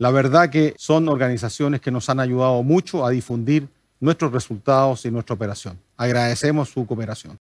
La verdad que son organizaciones que nos han ayudado mucho a difundir nuestros resultados y nuestra operación. Agradecemos su cooperación.